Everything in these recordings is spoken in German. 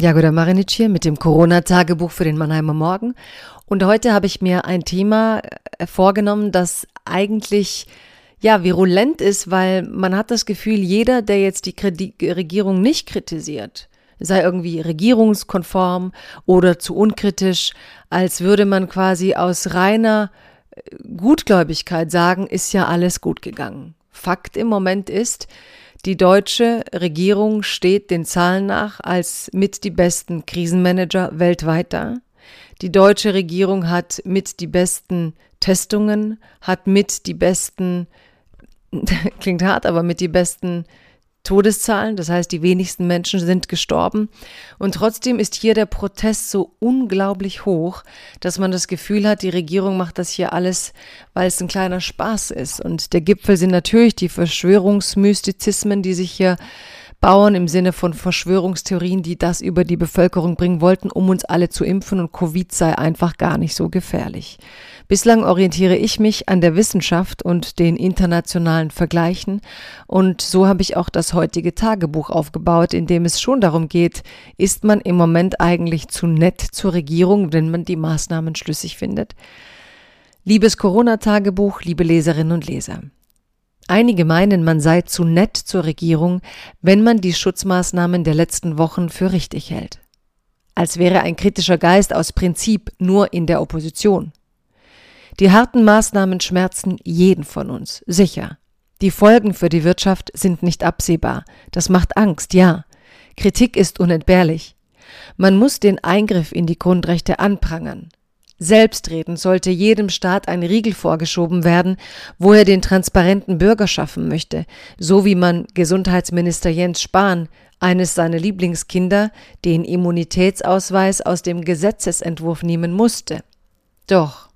Jagoda Marinic hier mit dem Corona-Tagebuch für den Mannheimer Morgen. Und heute habe ich mir ein Thema äh, vorgenommen, das eigentlich ja virulent ist, weil man hat das Gefühl, jeder, der jetzt die Regierung nicht kritisiert, sei irgendwie regierungskonform oder zu unkritisch, als würde man quasi aus reiner äh, Gutgläubigkeit sagen, ist ja alles gut gegangen. Fakt im Moment ist, die deutsche Regierung steht den Zahlen nach als mit die besten Krisenmanager weltweit da. Die deutsche Regierung hat mit die besten Testungen, hat mit die besten, klingt hart, aber mit die besten Todeszahlen, das heißt, die wenigsten Menschen sind gestorben. Und trotzdem ist hier der Protest so unglaublich hoch, dass man das Gefühl hat, die Regierung macht das hier alles, weil es ein kleiner Spaß ist. Und der Gipfel sind natürlich die Verschwörungsmystizismen, die sich hier Bauern im Sinne von Verschwörungstheorien, die das über die Bevölkerung bringen wollten, um uns alle zu impfen und Covid sei einfach gar nicht so gefährlich. Bislang orientiere ich mich an der Wissenschaft und den internationalen Vergleichen und so habe ich auch das heutige Tagebuch aufgebaut, in dem es schon darum geht, ist man im Moment eigentlich zu nett zur Regierung, wenn man die Maßnahmen schlüssig findet? Liebes Corona-Tagebuch, liebe Leserinnen und Leser. Einige meinen, man sei zu nett zur Regierung, wenn man die Schutzmaßnahmen der letzten Wochen für richtig hält. Als wäre ein kritischer Geist aus Prinzip nur in der Opposition. Die harten Maßnahmen schmerzen jeden von uns, sicher. Die Folgen für die Wirtschaft sind nicht absehbar. Das macht Angst, ja. Kritik ist unentbehrlich. Man muss den Eingriff in die Grundrechte anprangern. Selbstredend sollte jedem Staat ein Riegel vorgeschoben werden, wo er den transparenten Bürger schaffen möchte, so wie man Gesundheitsminister Jens Spahn, eines seiner Lieblingskinder, den Immunitätsausweis aus dem Gesetzesentwurf nehmen musste. Doch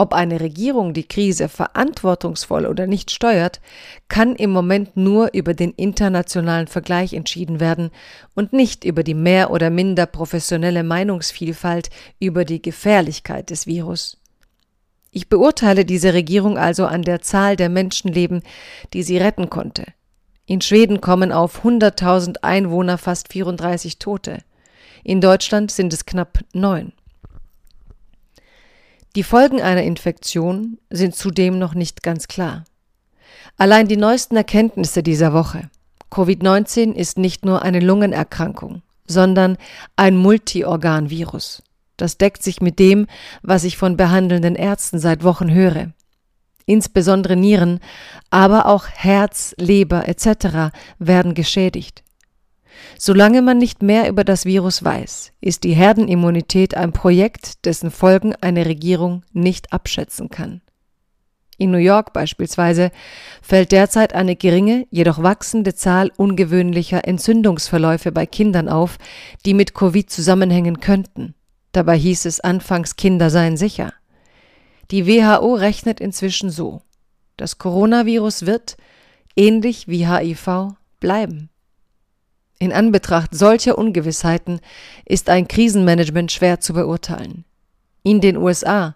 ob eine Regierung die Krise verantwortungsvoll oder nicht steuert, kann im Moment nur über den internationalen Vergleich entschieden werden und nicht über die mehr oder minder professionelle Meinungsvielfalt über die Gefährlichkeit des Virus. Ich beurteile diese Regierung also an der Zahl der Menschenleben, die sie retten konnte. In Schweden kommen auf 100.000 Einwohner fast 34 Tote. In Deutschland sind es knapp neun. Die Folgen einer Infektion sind zudem noch nicht ganz klar. Allein die neuesten Erkenntnisse dieser Woche. Covid-19 ist nicht nur eine Lungenerkrankung, sondern ein Multiorganvirus. Das deckt sich mit dem, was ich von behandelnden Ärzten seit Wochen höre. Insbesondere Nieren, aber auch Herz, Leber etc. werden geschädigt. Solange man nicht mehr über das Virus weiß, ist die Herdenimmunität ein Projekt, dessen Folgen eine Regierung nicht abschätzen kann. In New York beispielsweise fällt derzeit eine geringe, jedoch wachsende Zahl ungewöhnlicher Entzündungsverläufe bei Kindern auf, die mit Covid zusammenhängen könnten. Dabei hieß es anfangs, Kinder seien sicher. Die WHO rechnet inzwischen so. Das Coronavirus wird, ähnlich wie HIV, bleiben. In Anbetracht solcher Ungewissheiten ist ein Krisenmanagement schwer zu beurteilen. In den USA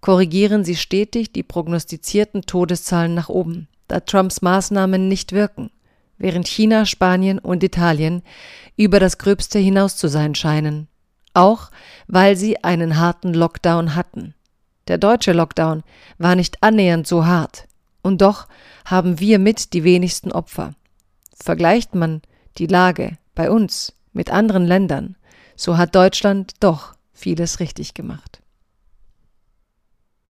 korrigieren sie stetig die prognostizierten Todeszahlen nach oben, da Trumps Maßnahmen nicht wirken, während China, Spanien und Italien über das Gröbste hinaus zu sein scheinen, auch weil sie einen harten Lockdown hatten. Der deutsche Lockdown war nicht annähernd so hart, und doch haben wir mit die wenigsten Opfer. Vergleicht man die Lage bei uns mit anderen Ländern, so hat Deutschland doch vieles richtig gemacht.